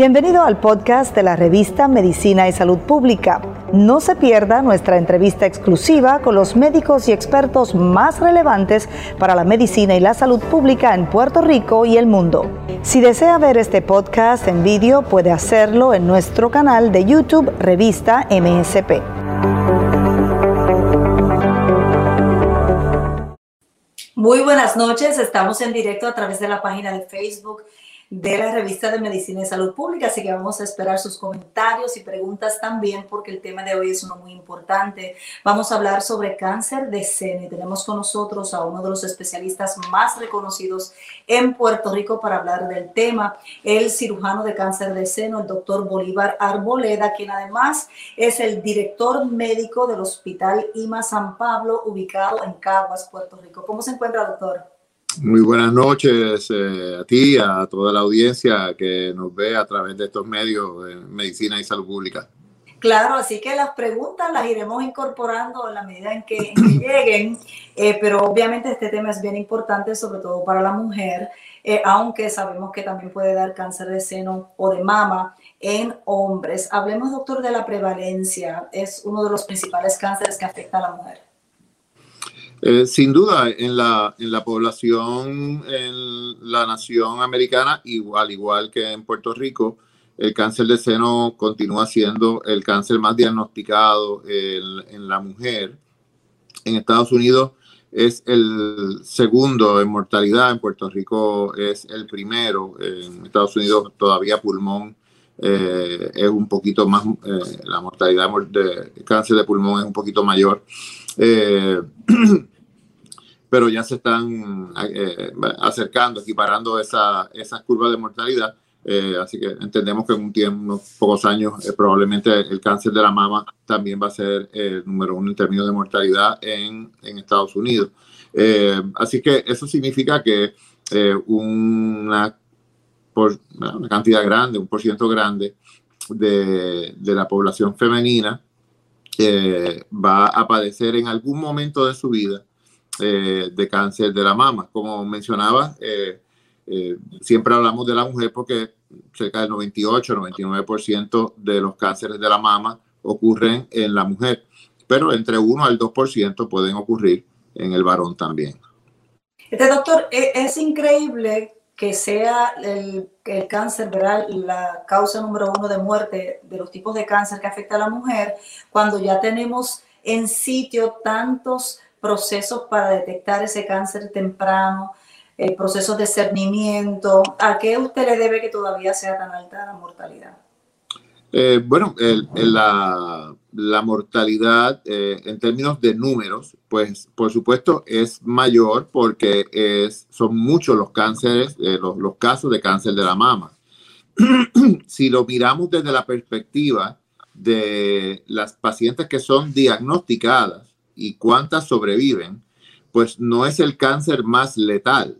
Bienvenido al podcast de la revista Medicina y Salud Pública. No se pierda nuestra entrevista exclusiva con los médicos y expertos más relevantes para la medicina y la salud pública en Puerto Rico y el mundo. Si desea ver este podcast en vídeo, puede hacerlo en nuestro canal de YouTube Revista MSP. Muy buenas noches, estamos en directo a través de la página de Facebook de la revista de Medicina y Salud Pública, así que vamos a esperar sus comentarios y preguntas también porque el tema de hoy es uno muy importante. Vamos a hablar sobre cáncer de seno y tenemos con nosotros a uno de los especialistas más reconocidos en Puerto Rico para hablar del tema, el cirujano de cáncer de seno, el doctor Bolívar Arboleda, quien además es el director médico del Hospital IMA San Pablo, ubicado en Caguas, Puerto Rico. ¿Cómo se encuentra, doctor? Muy buenas noches eh, a ti, a toda la audiencia que nos ve a través de estos medios de medicina y salud pública. Claro, así que las preguntas las iremos incorporando en la medida en que, lleguen, eh, pero obviamente este tema es bien importante, sobre todo para la mujer, eh, aunque sabemos que también puede dar cáncer de seno o de mama en hombres. Hablemos, doctor, de la prevalencia. Es uno de los principales cánceres que afecta a la mujer. Eh, sin duda, en la, en la población, en la nación americana, igual, igual que en Puerto Rico, el cáncer de seno continúa siendo el cáncer más diagnosticado en, la mujer. En Estados Unidos es el segundo en mortalidad, en Puerto Rico es el primero, en Estados Unidos todavía pulmón eh, es un poquito más, eh, la mortalidad de cáncer de pulmón es un poquito mayor. pero ya se están eh, acercando, equiparando esa, esas curvas de mortalidad. Eh, así que entendemos que en un tiempo, unos pocos años, eh, probablemente el cáncer de la mama también va a ser el número uno en términos de mortalidad en, Estados Unidos. así que eso significa que una, una cantidad grande, un por ciento grande de, de la población femenina va a padecer en algún momento de su vida eh, de cáncer de la mama. Como mencionaba, eh, eh, siempre hablamos de la mujer porque cerca del 98-99% de los cánceres de la mama ocurren en la mujer, pero entre 1 al 2% pueden ocurrir en el varón también. Este doctor, e, es increíble que sea el, el, cáncer, ¿verdad? la causa número uno de muerte de los tipos de cáncer que afecta a la mujer, cuando ya tenemos en sitio tantos procesos para detectar ese cáncer temprano, el proceso de cernimiento. ¿A qué usted le debe que todavía sea tan alta la mortalidad? Eh, bueno, la, la, mortalidad eh, en términos de números, pues por supuesto es mayor porque es, son muchos los cánceres, eh, los, los casos de cáncer de la mama. si lo miramos desde la perspectiva de las pacientes que son diagnosticadas, y cuántas sobreviven, pues no es el cáncer más letal.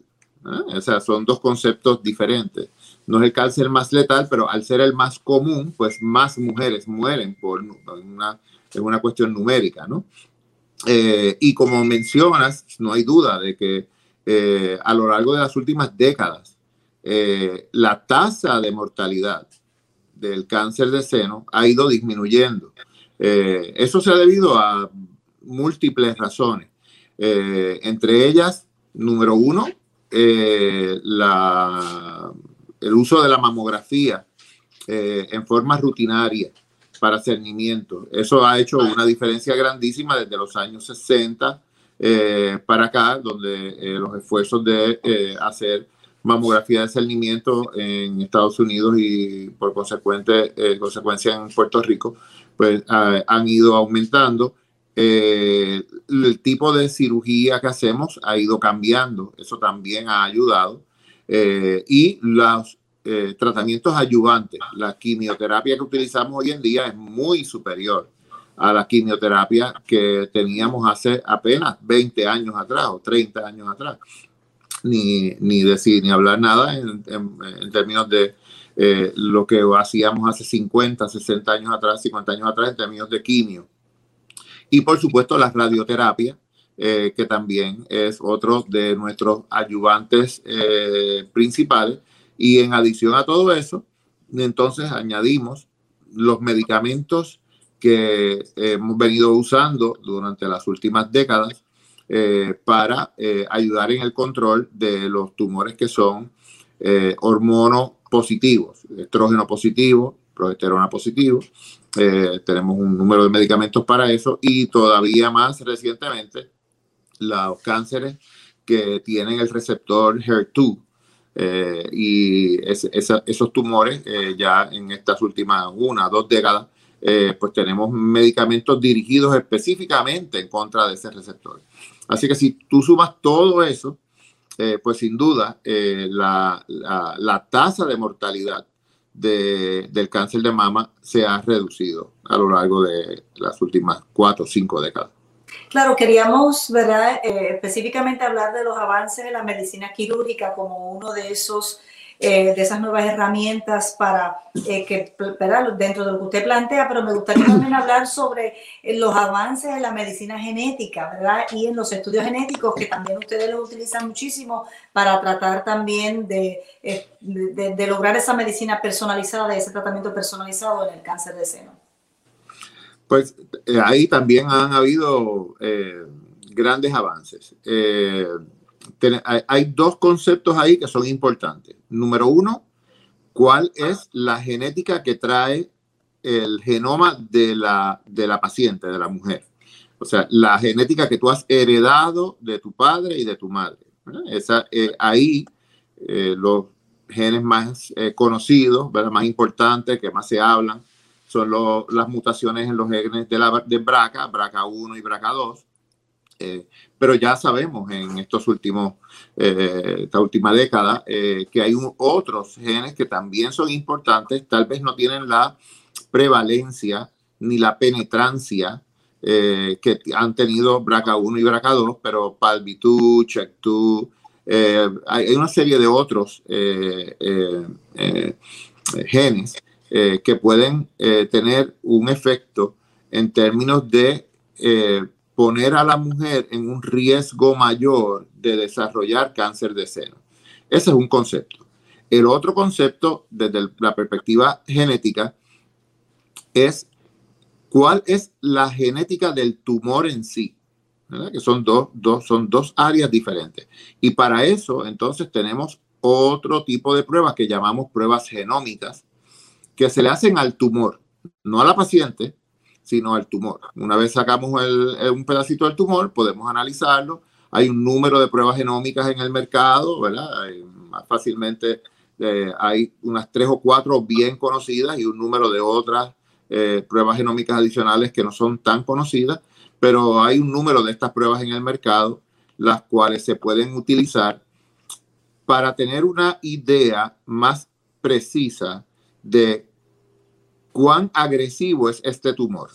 O sea, son dos conceptos diferentes. No es el cáncer más letal, pero al ser el más común, pues más mujeres mueren por una, es una cuestión numérica, ¿no? Eh, y como mencionas, no hay duda de que eh, a lo largo de las últimas décadas, eh, la tasa de mortalidad del cáncer de seno ha ido disminuyendo. eso se ha debido a múltiples razones. Entre ellas, número uno, la, el uso de la mamografía eh, en forma rutinaria para cernimiento. Eso ha hecho una diferencia grandísima desde los años 60 para acá, donde los esfuerzos de hacer mamografía de cernimiento en Estados Unidos y por consecuente, consecuencia en Puerto Rico, pues han ido aumentando eh, el tipo de cirugía que hacemos ha ido cambiando, eso también ha ayudado. Eh, y los eh, tratamientos ayudantes, la quimioterapia que utilizamos hoy en día es muy superior a la quimioterapia que teníamos hace apenas 20 años atrás o 30 años atrás. Ni, ni decir, ni hablar nada en, términos de lo que hacíamos hace 50, 60 años atrás, 50 años atrás en términos de quimio. Y por supuesto la radioterapia, eh, que también es otro de nuestros ayudantes eh, principales. Y en adición a todo eso, entonces añadimos los medicamentos que hemos venido usando durante las últimas décadas eh, para eh, ayudar en el control de los tumores que son eh, hormonos positivos, estrógeno positivo, progesterona positivo. tenemos un número de medicamentos para eso y todavía más recientemente los cánceres que tienen el receptor HER2, eh, y esos tumores eh, ya en estas últimas una, dos décadas, eh, pues tenemos medicamentos dirigidos específicamente en contra de ese receptor. Así que si tú sumas todo eso, pues sin duda la, la, tasa de mortalidad de, del cáncer de mama se ha reducido a lo largo de las últimas cuatro o cinco décadas. Claro, queríamos, ¿verdad? Eh, específicamente hablar de los avances de la medicina quirúrgica como uno de esos eh, de esas nuevas herramientas para eh, que, ¿verdad? dentro de lo que usted plantea, pero me gustaría también hablar sobre los avances en la medicina genética, ¿verdad? Y en los estudios genéticos que también ustedes los utilizan muchísimo para tratar también de, de, de lograr esa medicina personalizada, ese tratamiento personalizado en el cáncer de seno. Pues eh, ahí también han habido eh, grandes avances. Eh, hay, dos conceptos ahí que son importantes. Número uno, ¿cuál es la genética que trae el genoma de la, de la paciente, de la mujer? O sea, la genética que tú has heredado de tu padre y de tu madre. Esa, ahí los genes más conocidos, más importantes, que más se hablan, son las mutaciones en los genes de, la, de BRCA, BRCA1 y BRCA2. Eh, pero ya sabemos en estos últimos, eh, esta última década eh, que hay otros genes que también son importantes, tal vez no tienen la prevalencia ni la penetrancia que han tenido BRCA1 y BRCA2, pero PALB2, CHEK2, hay, una serie de otros genes eh, que pueden eh, tener un efecto en términos de eh, poner a la mujer en un riesgo mayor de desarrollar cáncer de seno. Ese es un concepto. El otro concepto, desde la perspectiva genética, es cuál es la genética del tumor en sí, que son dos, dos, son dos áreas diferentes. Y para eso, entonces, tenemos otro tipo de pruebas que llamamos pruebas genómicas, que se le hacen al tumor, no a la paciente, sino al tumor. Una vez sacamos un pedacito del tumor, podemos analizarlo. Hay un número de pruebas genómicas en el mercado, ¿verdad? más fácilmente eh, hay unas tres o cuatro bien conocidas y un número de otras eh, pruebas genómicas adicionales que no son tan conocidas, pero hay un número de estas pruebas en el mercado, las cuales se pueden utilizar para tener una idea más precisa de cuán agresivo es este tumor.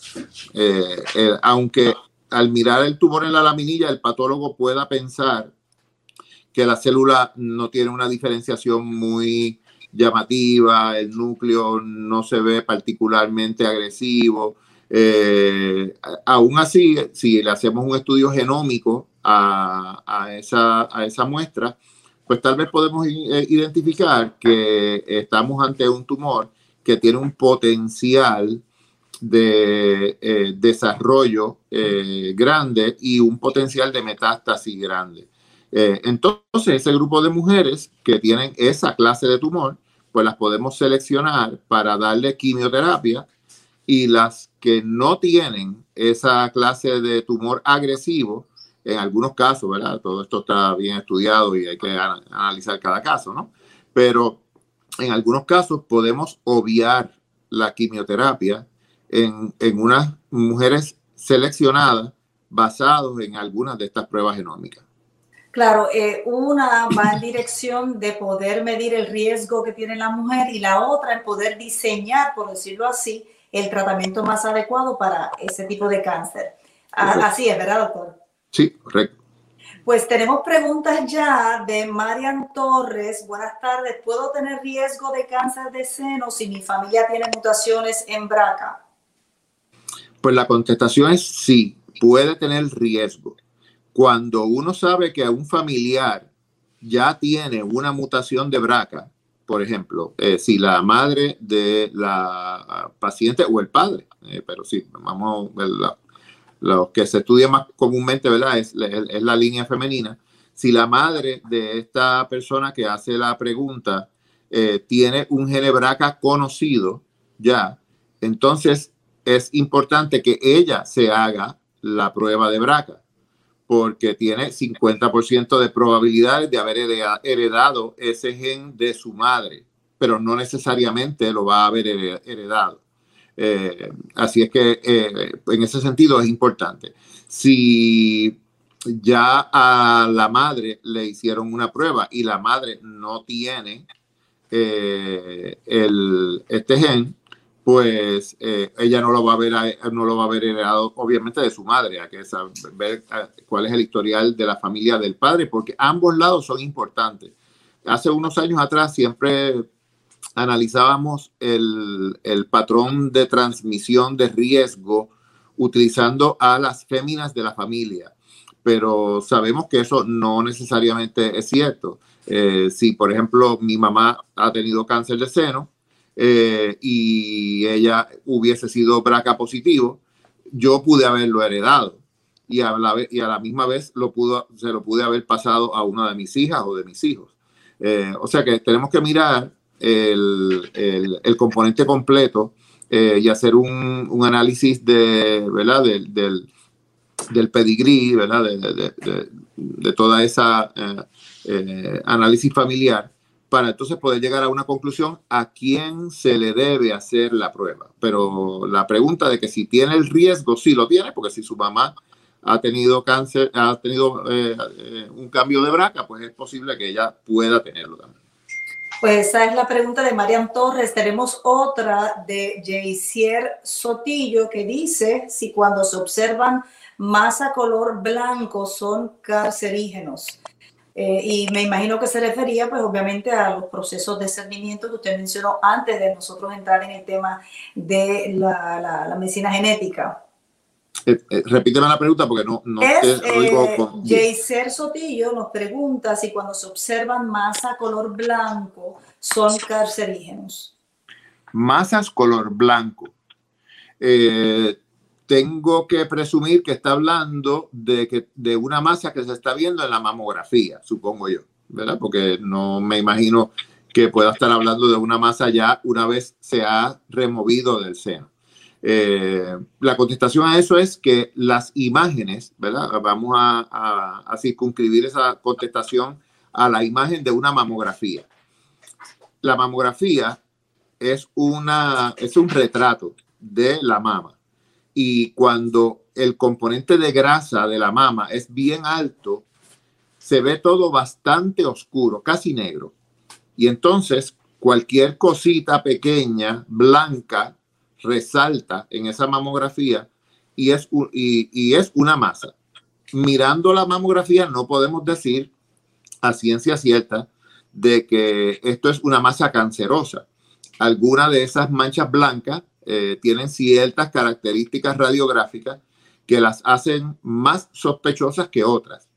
Eh, eh, aunque al mirar el tumor en la laminilla, el patólogo pueda pensar que la célula no tiene una diferenciación muy llamativa, el núcleo no se ve particularmente agresivo. Eh, aún así, si le hacemos un estudio genómico a, esa, a esa muestra, pues tal vez podemos identificar que estamos ante un tumor que tiene un potencial de eh, desarrollo eh, grande y un potencial de metástasis grande. Eh, entonces, ese grupo de mujeres que tienen esa clase de tumor, pues las podemos seleccionar para darle quimioterapia y las que no tienen esa clase de tumor agresivo, en algunos casos, ¿verdad? Todo esto está bien estudiado y hay que analizar cada caso, ¿no? Pero en algunos casos podemos obviar la quimioterapia en, unas mujeres seleccionadas basados en algunas de estas pruebas genómicas. Claro, eh, una va en dirección de poder medir el riesgo que tiene la mujer y la otra en poder diseñar, por decirlo así, el tratamiento más adecuado para ese tipo de cáncer. Así es, ¿verdad, doctor? Sí, correcto. Pues tenemos preguntas ya de Marian Torres. Buenas tardes. ¿Puedo tener riesgo de cáncer de seno si mi familia tiene mutaciones en BRCA? Pues la contestación es sí, puede tener riesgo. Cuando uno sabe que un familiar ya tiene una mutación de BRCA, por ejemplo, eh, si la madre de la paciente o el padre, eh, pero sí, vamos, la, lo que se estudia más comúnmente, ¿verdad? Es, la línea femenina. Si la madre de esta persona que hace la pregunta eh, tiene un gene BRCA conocido ya, entonces es importante que ella se haga la prueba de BRCA porque tiene 50% de probabilidades de haber heredado ese gen de su madre, pero no necesariamente lo va a haber heredado. Eh, así es que eh, en ese sentido es importante. Si ya a la madre le hicieron una prueba y la madre no tiene eh, el, este gen, pues ella no lo va a ver, no lo va a heredado, obviamente, de su madre, hay que saber cuál es el historial de la familia del padre, porque ambos lados son importantes. Hace unos años atrás siempre analizábamos el, el patrón de transmisión de riesgo utilizando a las féminas de la familia, pero sabemos que eso no necesariamente es cierto. Eh, si, por ejemplo, mi mamá ha tenido cáncer de seno, eh, y ella hubiese sido BRCA positivo, yo pude haberlo heredado y a la, y a la misma vez lo pudo, se lo pude haber pasado a una de mis hijas o de mis hijos. Eh, o sea que tenemos que mirar el, componente completo eh, y hacer un, análisis de, ¿verdad? Del, del, del pedigrí, ¿verdad? De, de, toda esa análisis familiar para entonces poder llegar a una conclusión a quién se le debe hacer la prueba. Pero la pregunta de que si tiene el riesgo, sí lo tiene, porque si su mamá ha tenido cáncer, ha tenido eh, eh, un cambio de braca, pues es posible que ella pueda tenerlo también. Pues esa es la pregunta de Marian Torres. Tenemos otra de Jaisier Sotillo que dice si cuando se observan masa color blanco son cancerígenos. Eh, y me imagino que se refería, pues obviamente, a los procesos de cernimiento que usted mencionó antes de nosotros entrar en el tema de la, medicina genética. Eh, eh, repíteme la pregunta porque no, no es, te Sotillo nos pregunta si cuando se observan masa color blanco son carcerígenos. Masas color blanco. Eh, tengo que presumir que está hablando de, que, de una masa que se está viendo en la mamografía, supongo yo, ¿verdad? Porque no me imagino que pueda estar hablando de una masa ya una vez se ha removido del seno. Eh, la contestación a eso es que las imágenes, ¿verdad? Vamos a, a, circunscribir esa contestación a la imagen de una mamografía. La mamografía es, una, es un retrato de la mama y cuando el componente de grasa de la mama es bien alto, se ve todo bastante oscuro, casi negro. Y entonces cualquier cosita pequeña, blanca, resalta en esa mamografía y es, y, es una masa. Mirando la mamografía no podemos decir a ciencia cierta de que esto es una masa cancerosa. Alguna de esas manchas blancas eh, tienen ciertas características radiográficas que las hacen más sospechosas que otras.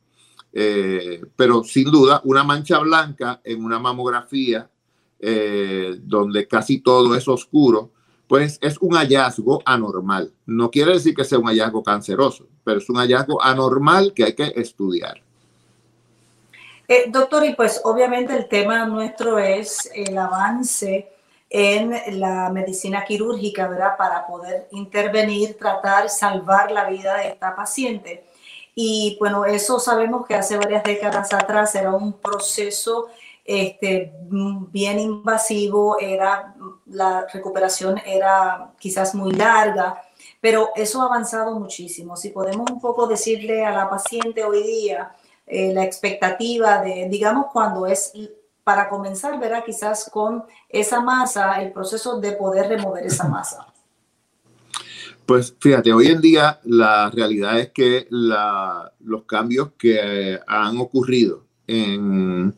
Eh, pero sin duda, una mancha blanca en una mamografía eh, donde casi todo es oscuro, pues es un hallazgo anormal. No quiere decir que sea un hallazgo canceroso, pero es un hallazgo anormal que hay que estudiar. doctor, y pues obviamente el tema nuestro es el avance en la medicina quirúrgica, ¿verdad? Para poder intervenir, tratar, salvar la vida de esta paciente. Y bueno, eso sabemos que hace varias décadas atrás era un proceso este, bien invasivo, era, la recuperación era quizás muy larga, pero eso ha avanzado muchísimo. Si podemos un poco decirle a la paciente hoy día eh, la expectativa de, digamos, cuando es para comenzar, verá quizás con esa masa, el proceso de poder remover esa masa. Pues fíjate, hoy en día la realidad es que los cambios que han ocurrido en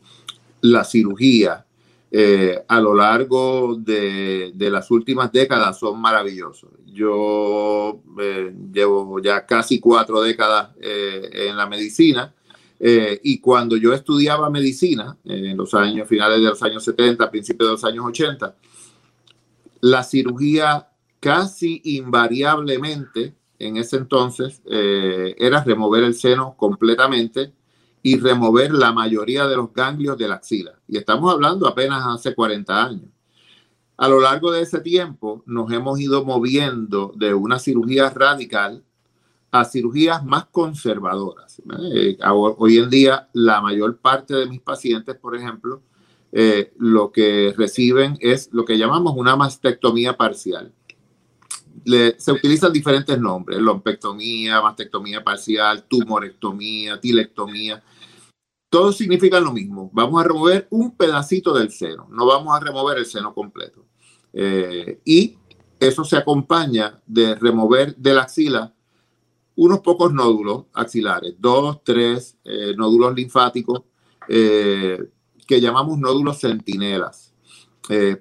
la cirugía eh, a lo largo de, las últimas décadas son maravillosos. Yo eh, llevo ya casi cuatro décadas eh, en la medicina y cuando yo estudiaba medicina, en los años finales de los años 70, principios de los años 80, la cirugía casi invariablemente en ese entonces era remover el seno completamente y remover la mayoría de los ganglios de la axila. Y estamos hablando apenas hace 40 años. A lo largo de ese tiempo nos hemos ido moviendo de una cirugía radical a cirugías más conservadoras. Eh, hoy en día la mayor parte de mis pacientes, por ejemplo, eh, lo que reciben es lo que llamamos una mastectomía parcial se utilizan diferentes nombres, lompectomía, mastectomía parcial, tumorectomía, tilectomía. Todos significan lo mismo. Vamos a remover un pedacito del seno, no vamos a remover el seno completo. Eh, y eso se acompaña de remover de la axila unos pocos nódulos axilares, dos, tres eh, nódulos linfáticos eh, que llamamos nódulos centinelas,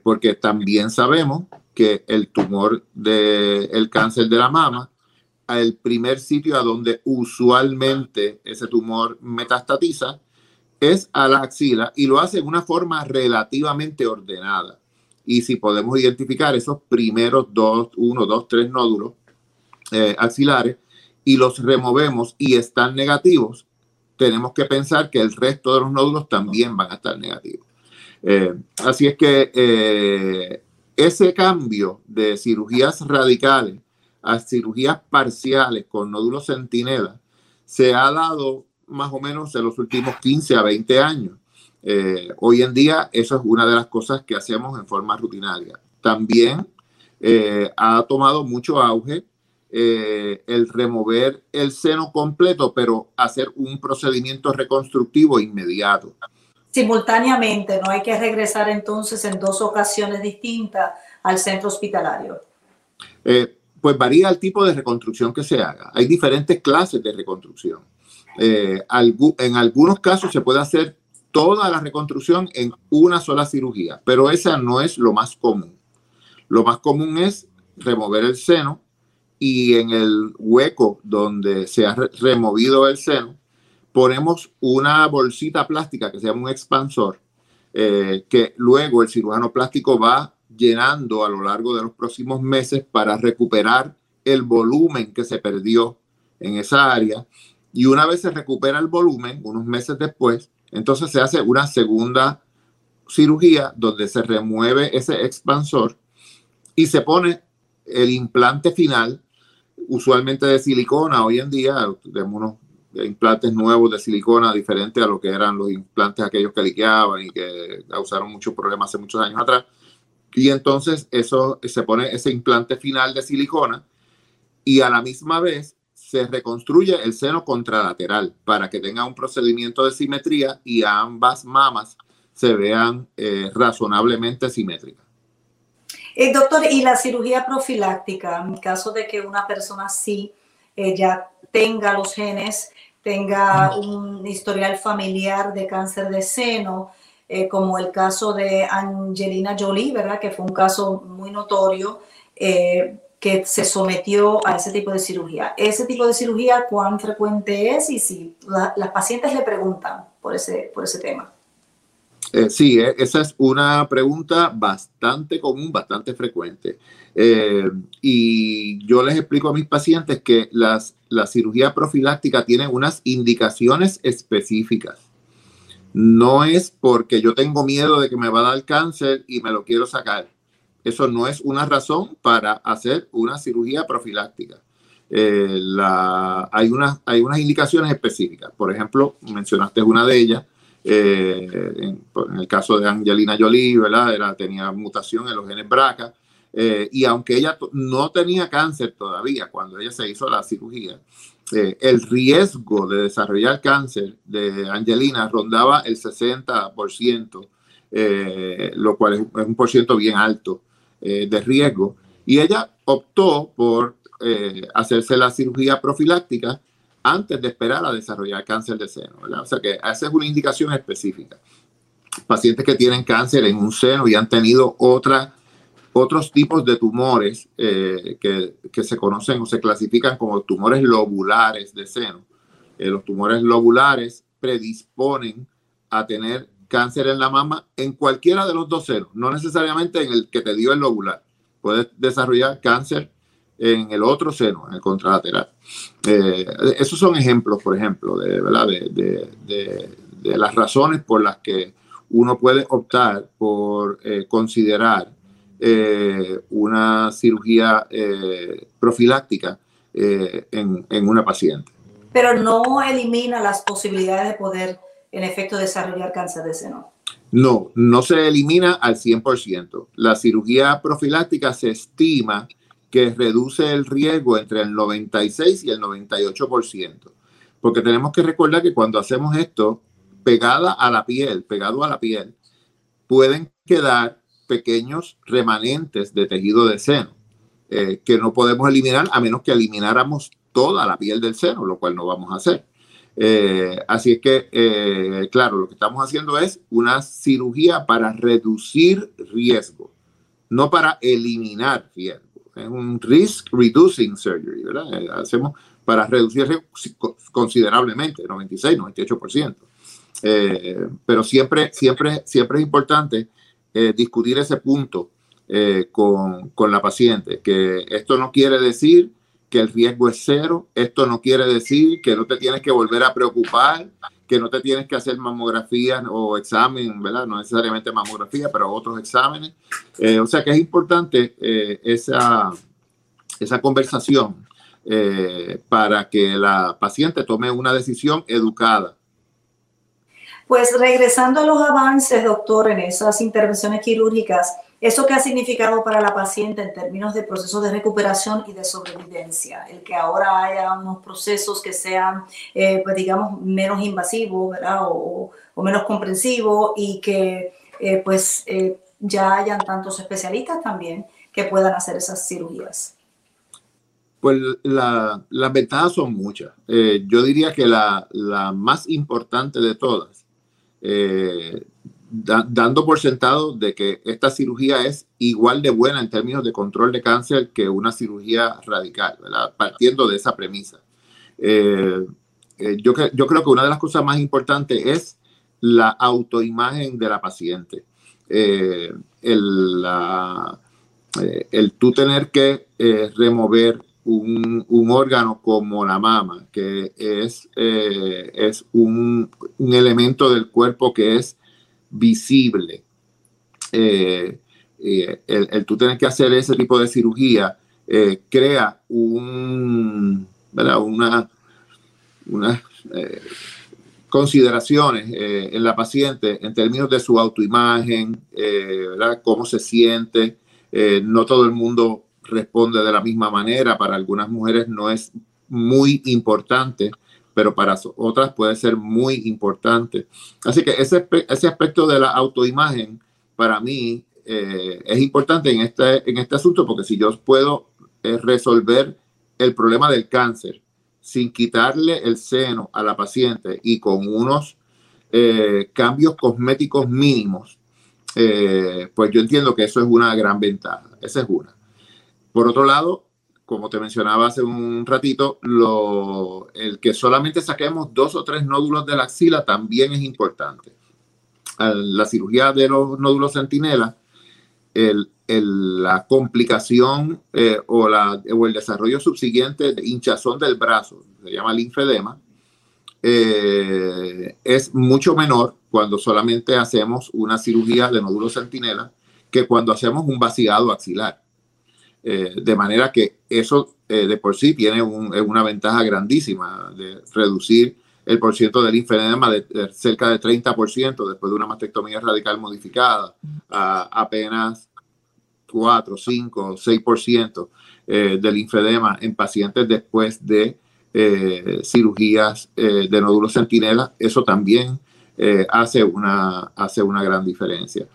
porque también sabemos que el tumor del cáncer de la mama, el primer sitio a donde usualmente ese tumor metastatiza es a la axila y lo hace de una forma relativamente ordenada. Y si podemos identificar esos primeros dos, uno, dos, tres nódulos eh, axilares y los removemos y están negativos, tenemos que pensar que el resto de los nódulos también van a estar negativos. Eh, así es que eh, ese cambio de cirugías radicales a cirugías parciales con nódulos centinela se ha dado más o menos en los últimos 15 a 20 años. Eh, hoy en día eso es una de las cosas que hacemos en forma rutinaria. También eh, ha tomado mucho auge eh, el remover el seno completo, pero hacer un procedimiento reconstructivo inmediato simultáneamente, no hay que regresar entonces en dos ocasiones distintas al centro hospitalario. Pues varía el tipo de reconstrucción que se haga. Hay diferentes clases de reconstrucción. Eh, en algunos casos se puede hacer toda la reconstrucción en una sola cirugía, pero esa no es lo más común. Lo más común es remover el seno y en el hueco donde se ha removido el seno, ponemos una bolsita plástica que se llama un expansor, eh, que luego el cirujano plástico va llenando a lo largo de los próximos meses para recuperar el volumen que se perdió en esa área. Y una vez se recupera el volumen, unos meses después, entonces se hace una segunda cirugía donde se remueve ese expansor y se pone el implante final, usualmente de silicona hoy en día, tenemos unos implantes nuevos de silicona diferentes a lo que eran los implantes aquellos que liqueaban y que causaron muchos problemas hace muchos años atrás. Y entonces eso se pone ese implante final de silicona y a la misma vez se reconstruye el seno contralateral para que tenga un procedimiento de simetría y ambas mamas se vean eh, razonablemente simétricas. Eh, doctor, ¿y la cirugía profiláctica? En caso de que una persona sí eh, ya tenga los genes, tenga un historial familiar de cáncer de seno, eh, como el caso de Angelina Jolie, ¿verdad? Que fue un caso muy notorio eh, que se sometió a ese tipo de cirugía. Ese tipo de cirugía, ¿cuán frecuente es? Y si las pacientes le preguntan por ese, por ese tema. Eh, sí, esa es una pregunta bastante común, bastante frecuente. y yo les explico a mis pacientes que las, la cirugía profiláctica tiene unas indicaciones específicas no es porque yo tengo miedo de que me va a dar cáncer y me lo quiero sacar. Eso no es una razón para hacer una cirugía profiláctica. Eh, hay, unas, hay unas indicaciones específicas. Por ejemplo, mencionaste una de ellas, eh, en, el caso de Angelina Jolie, ¿verdad? Era, tenía mutación en los genes BRCA. Eh, y aunque ella no tenía cáncer todavía cuando ella se hizo la cirugía, el riesgo de desarrollar cáncer de Angelina rondaba el 60%, eh, lo cual es, un por ciento bien alto eh, de riesgo. Y ella optó por hacerse la cirugía profiláctica antes de esperar a desarrollar cáncer de seno. O sea que esa es una indicación específica. Pacientes que tienen cáncer en un seno y han tenido otros tipos de tumores eh, que, se conocen o se clasifican como tumores lobulares de seno. Eh, los tumores lobulares predisponen a tener cáncer en la mama en cualquiera de los dos senos, no necesariamente en el que te dio el lobular. Puedes desarrollar cáncer en el otro seno, en el contralateral. Eh, esos son ejemplos, por ejemplo, de, ¿verdad? De, de, las razones por las que uno puede optar por eh, considerar eh, una cirugía profiláctica en, en una paciente. Pero no elimina las posibilidades de poder, en efecto, desarrollar cáncer de seno. No, no se elimina al 100%. La cirugía profiláctica se estima que reduce el riesgo entre el 96 y el 98%. Porque tenemos que recordar que cuando hacemos esto, pegada a la piel, pegado a la piel, pueden quedar pequeños remanentes de tejido de seno eh, que no podemos eliminar a menos que elimináramos toda la piel del seno, lo cual no vamos a hacer. Eh, así es que, eh, claro, lo que estamos haciendo es una cirugía para reducir riesgo, no para eliminar riesgo es un risk reducing surgery, ¿verdad? Eh, hacemos para reducir considerablemente, 96, 98%. Eh, pero siempre, siempre, siempre es importante discutir ese punto con, con, la paciente, que esto no quiere decir que el riesgo es cero, esto no quiere decir que no te tienes que volver a preocupar, que no te tienes que hacer mamografía o examen, ¿verdad? No necesariamente mamografía, pero otros exámenes. Eh, o sea que es importante eh, esa, esa conversación eh, para que la paciente tome una decisión educada. Pues regresando a los avances, doctor, en esas intervenciones quirúrgicas, ¿Eso qué ha significado para la paciente en términos de procesos de recuperación y de sobrevivencia? El que ahora haya unos procesos que sean, eh, pues digamos, menos invasivos, ¿verdad? O, menos comprensivos y que eh, pues eh, ya hayan tantos especialistas también que puedan hacer esas cirugías. Pues las ventajas son muchas. yo diría que la, más importante de todas dando por sentado de que esta cirugía es igual de buena en términos de control de cáncer que una cirugía radical, partiendo de esa premisa. Eh, eh, yo, creo que una de las cosas más importantes es la autoimagen de la paciente. Eh, el, el tú tener que remover un, un, órgano como la mama, que es, es un, un, elemento del cuerpo que es visible. Eh, eh, el, tú tener que hacer ese tipo de cirugía eh, crea un, una, unas consideraciones en la paciente en términos de su autoimagen, ¿verdad? cómo se siente. no todo el mundo responde de la misma manera. Para algunas mujeres no es muy importante pero para otras puede ser muy importante. Así que ese, ese aspecto de la autoimagen para mí eh, es importante en este, en este asunto porque si yo puedo eh, resolver el problema del cáncer sin quitarle el seno a la paciente y con unos eh, cambios cosméticos mínimos, pues yo entiendo que eso es una gran ventaja. Esa es una. Por otro lado, como te mencionaba hace un ratito, el que solamente saquemos dos o tres nódulos de la axila también es importante. La cirugía de los nódulos centinela, el, la complicación eh, o el desarrollo subsiguiente de hinchazón del brazo, se llama linfedema, eh, es mucho menor cuando solamente hacemos una cirugía de nódulos centinela que cuando hacemos un vaciado axilar. Eh, de manera que eso eh, de por sí tiene una ventaja grandísima de reducir el porciento del linfedema de, cerca de 30% después de una mastectomía radical modificada a apenas 4, 5, 6% eh, del linfedema en pacientes después de cirugías de nódulos centinela. Eso también hace, una, hace una gran diferencia.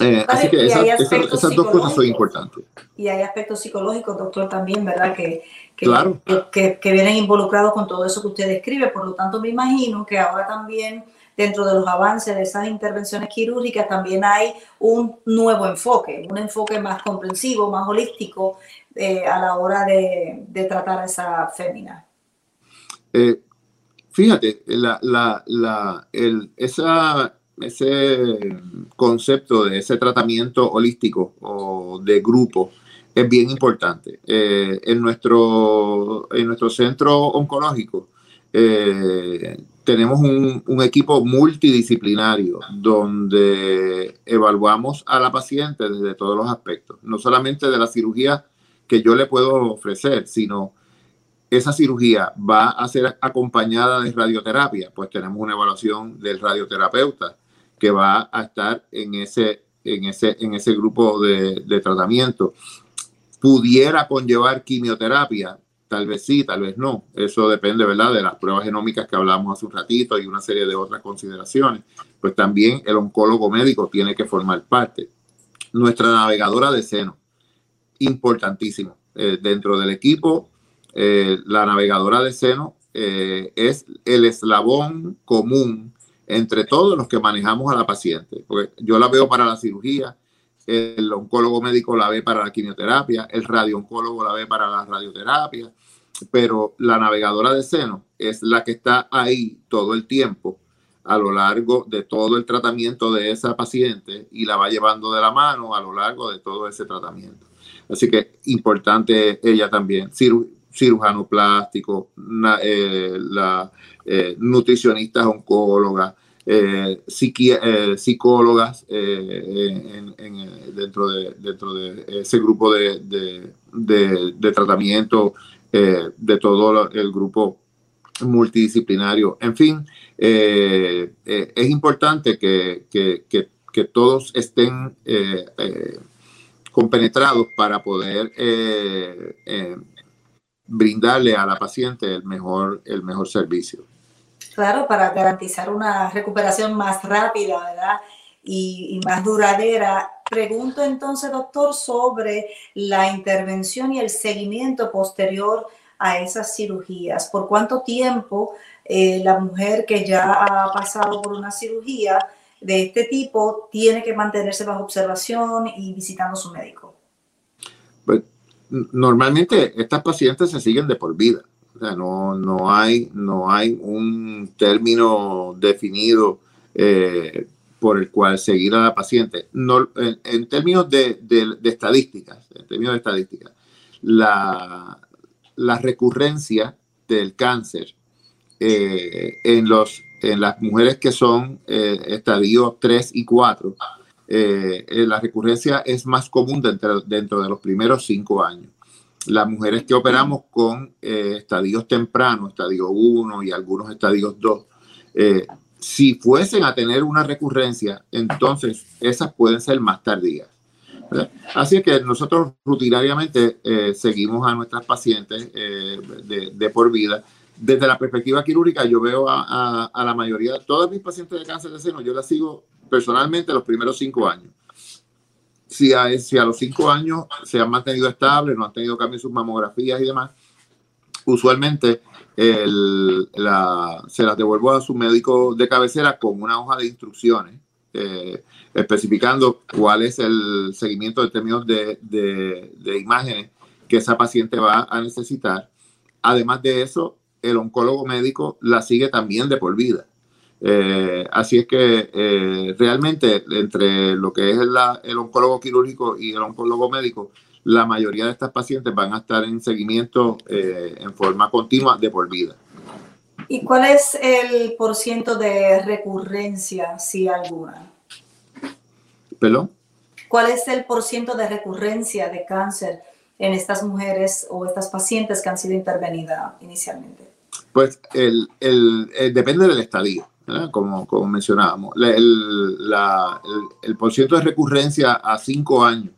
Eh, así que esas, dos cosas son importantes. Y hay aspectos psicológicos, doctor, también, ¿verdad? Que, que, que, vienen involucrados con todo eso que usted describe. Por lo tanto, me imagino que ahora también, dentro de los avances de esas intervenciones quirúrgicas, también hay un nuevo enfoque, un enfoque más comprensivo, más holístico eh, a la hora de, de, tratar a esa fémina. Eh, Fíjate, la, la, la, el, esa, ese concepto de ese tratamiento holístico o de grupo es bien importante. Eh, en, nuestro, en nuestro centro oncológico eh, tenemos un, un, equipo multidisciplinario donde evaluamos a la paciente desde todos los aspectos, no solamente de la cirugía que yo le puedo ofrecer, sino esa cirugía va a ser acompañada de radioterapia, pues tenemos una evaluación del radioterapeuta que va a estar en ese, en ese, en ese grupo de, de tratamiento. Pudiera conllevar quimioterapia, tal vez sí, tal vez no. Eso depende, ¿verdad?, de las pruebas genómicas que hablamos hace un ratito y una serie de otras consideraciones. Pues también el oncólogo médico tiene que formar parte. Nuestra navegadora de seno, importantísimo. Eh, dentro del equipo eh, la navegadora de seno eh, es el eslabón común entre todos los que manejamos a la paciente. Porque yo la veo para la cirugía, el oncólogo médico la ve para la quimioterapia, el radiooncólogo la ve para la radioterapia, pero la navegadora de seno es la que está ahí todo el tiempo a lo largo de todo el tratamiento de esa paciente y la va llevando de la mano a lo largo de todo ese tratamiento. Así que importante ella también cirujano plástico, eh, la, eh, nutricionistas oncólogas, eh, psicólogas dentro, de, dentro de ese grupo de, tratamiento, de todo el grupo multidisciplinario. En fin, es importante que, que, todos estén compenetrados para poder brindarle a la paciente el mejor, el mejor servicio. Claro, para garantizar una recuperación más rápida, ¿verdad? Y, más duradera. Pregunto entonces, doctor, sobre la intervención y el seguimiento posterior a esas cirugías. ¿Por cuánto tiempo eh, la mujer que ya ha pasado por una cirugía de este tipo tiene que mantenerse bajo observación y visitando a su médico? Normalmente estas pacientes se siguen de por vida. O sea, no, no, hay, no hay un término definido eh, por el cual seguir a la paciente. No, en, términos de, de, estadísticas, en términos de estadísticas, la, la recurrencia del cáncer eh, en, los, en las mujeres que son eh, estadios 3 y 4 eh, eh, la recurrencia es más común dentro, dentro, de los primeros cinco años. Las mujeres que operamos con eh, estadios tempranos, estadio 1 y algunos estadios 2, si fuesen a tener una recurrencia, entonces esas pueden ser más tardías. Así es que nosotros rutinariamente seguimos a nuestras pacientes de, por vida. Desde la perspectiva quirúrgica, yo veo a, a, a, la mayoría, todas mis pacientes de cáncer de seno, yo las sigo personalmente los primeros cinco años. Si a, si a los cinco años se han mantenido estables, no han tenido cambios en sus mamografías y demás, usualmente la, se las devuelvo a su médico de cabecera con una hoja de instrucciones eh, especificando cuál es el seguimiento de términos de, de, de, imágenes que esa paciente va a necesitar. Además de eso, el oncólogo médico la sigue también de por vida. Eh, así es que eh, realmente entre lo que es el oncólogo quirúrgico y el oncólogo médico, la mayoría de estas pacientes van a estar en seguimiento eh, en forma continua de por vida. ¿Y cuál es el porciento de recurrencia, si alguna? ¿Perdón? ¿Cuál es el porciento de recurrencia de cáncer en estas mujeres o estas pacientes que han sido intervenidas inicialmente? Pues el, depende del estadio como, como mencionábamos. el, la, el, porciento de recurrencia a cinco años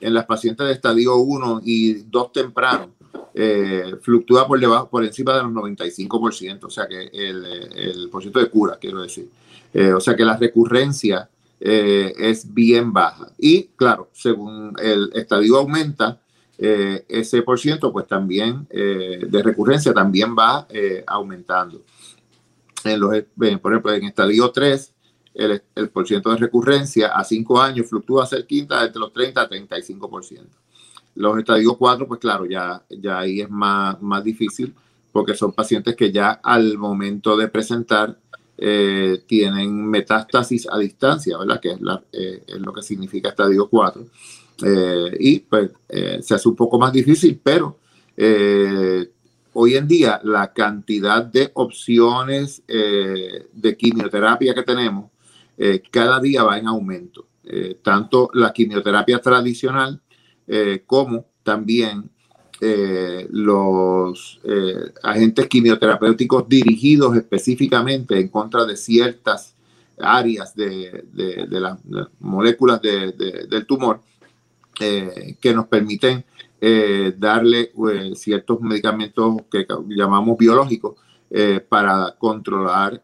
en las pacientes de estadio 1 y 2 temprano eh, fluctúa por debajo, por encima de los 95%, o sea que el, el porciento de cura, quiero decir. Eh, o sea que la recurrencia eh, es bien baja. Y claro, según el estadio aumenta, ese porciento pues también de recurrencia también va aumentando en los, por ejemplo, en estadio 3, el, el porciento de recurrencia a 5 años fluctúa quinta entre los 30 a 35%. Los estadios 4, pues claro, ya, ya ahí es más, más difícil porque son pacientes que ya al momento de presentar eh, tienen metástasis a distancia, ¿verdad? Que es, eh, lo que significa estadio 4. Eh, y pues se hace un poco más difícil, pero hoy en día la cantidad de opciones de quimioterapia que tenemos cada día va en aumento. tanto la quimioterapia tradicional como también eh, los eh, agentes quimioterapéuticos dirigidos específicamente en contra de ciertas áreas de, las moléculas del tumor eh, que nos permiten darle ciertos medicamentos que llamamos biológicos para controlar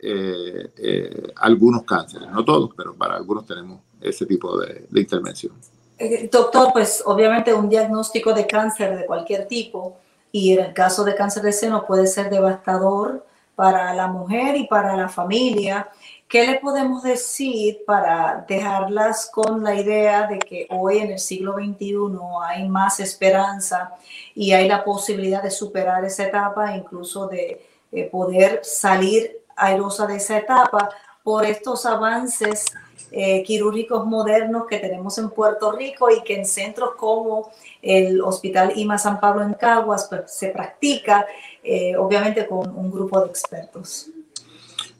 algunos cánceres, no todos, pero para algunos tenemos ese tipo de intervención. Eh, doctor, pues obviamente un diagnóstico de cáncer de cualquier tipo y en el caso de cáncer de seno puede ser devastador para la mujer y para la familia. ¿Qué le podemos decir para dejarlas con la idea de que hoy en el siglo XXI hay más esperanza y hay la posibilidad de superar esa etapa, incluso de eh, poder salir airosa de esa etapa por estos avances eh, quirúrgicos modernos que tenemos en Puerto Rico y que en centros como el Hospital IMA San Pablo en Caguas pues, se practica, eh, obviamente con un grupo de expertos.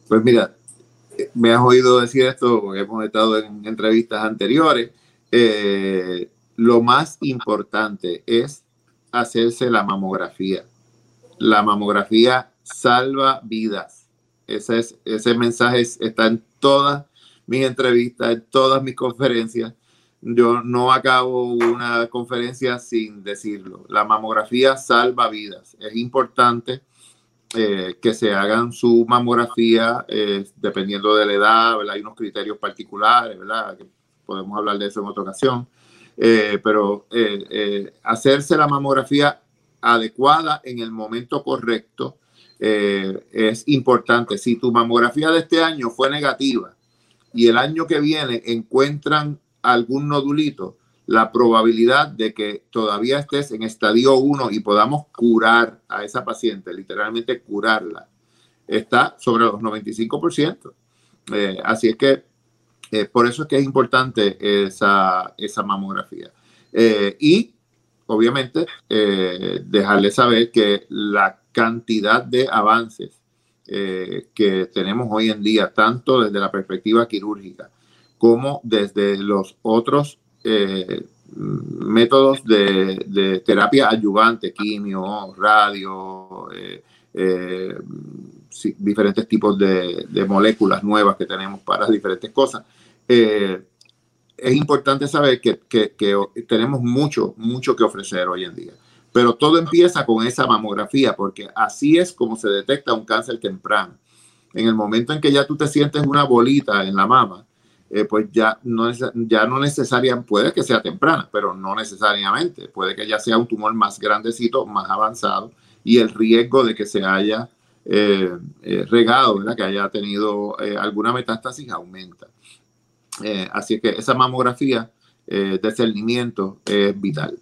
Pues mira, me has oído decir esto porque hemos estado en entrevistas anteriores. Eh, lo más importante es hacerse la mamografía. La mamografía salva vidas. Ese, es, ese mensaje está en todas mis entrevistas, en todas mis conferencias. Yo no acabo una conferencia sin decirlo. La mamografía salva vidas. Es importante eh, que se hagan su mamografía eh, dependiendo de la edad. Hay unos criterios particulares, ¿verdad? Podemos hablar de eso en otra ocasión. Eh, pero hacerse la mamografía adecuada en el momento correcto es importante. Si tu mamografía de este año fue negativa, y el año que viene encuentran algún nodulito, la probabilidad de que todavía estés en estadio 1 y podamos curar a esa paciente, literalmente curarla, está sobre los 95%. Eh, así es que eh, por eso es que es importante esa, esa mamografía. Eh, y obviamente dejarle saber que la cantidad de avances que tenemos hoy en día, tanto desde la perspectiva quirúrgica como desde los otros eh, métodos de, terapia ayudante, quimio, radio, eh, diferentes tipos de, moléculas nuevas que tenemos para diferentes cosas. es importante saber que, tenemos mucho, mucho que ofrecer hoy en día. Pero todo empieza con esa mamografía, porque así es como se detecta un cáncer temprano. En el momento en que ya tú te sientes una bolita en la mama, eh, pues ya no, ya no necesariamente, puede que sea temprana, pero no necesariamente. Puede que ya sea un tumor más grandecito, más avanzado, y el riesgo de que se haya eh, eh, regado, ¿verdad? que haya tenido alguna metástasis, aumenta. así que esa mamografía de discernimiento es vital.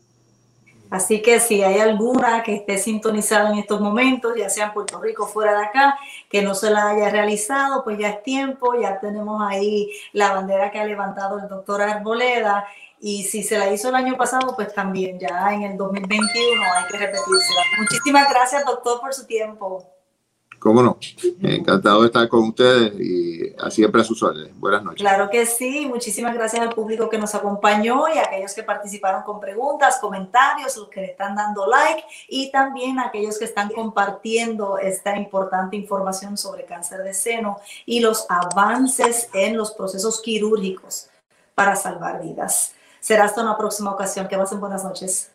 Así que si hay alguna que esté sintonizada en estos momentos, ya sea en Puerto Rico o fuera de acá, que no se la haya realizado, pues ya es tiempo, ya tenemos ahí la bandera que ha levantado el doctor Arboleda. Y si se la hizo el año pasado, pues también ya en el 2021 hay que repetírsela. Muchísimas gracias, doctor, por su tiempo. Cómo no. Encantado de estar con ustedes y siempre a sus órdenes. Buenas noches. Claro que sí. Muchísimas gracias al público que nos acompañó y a aquellos que participaron con preguntas, comentarios, los que le están dando like y también a aquellos que están compartiendo esta importante información sobre cáncer de seno y los avances en los procesos quirúrgicos para salvar vidas. Será hasta una próxima ocasión. Que pasen buenas noches.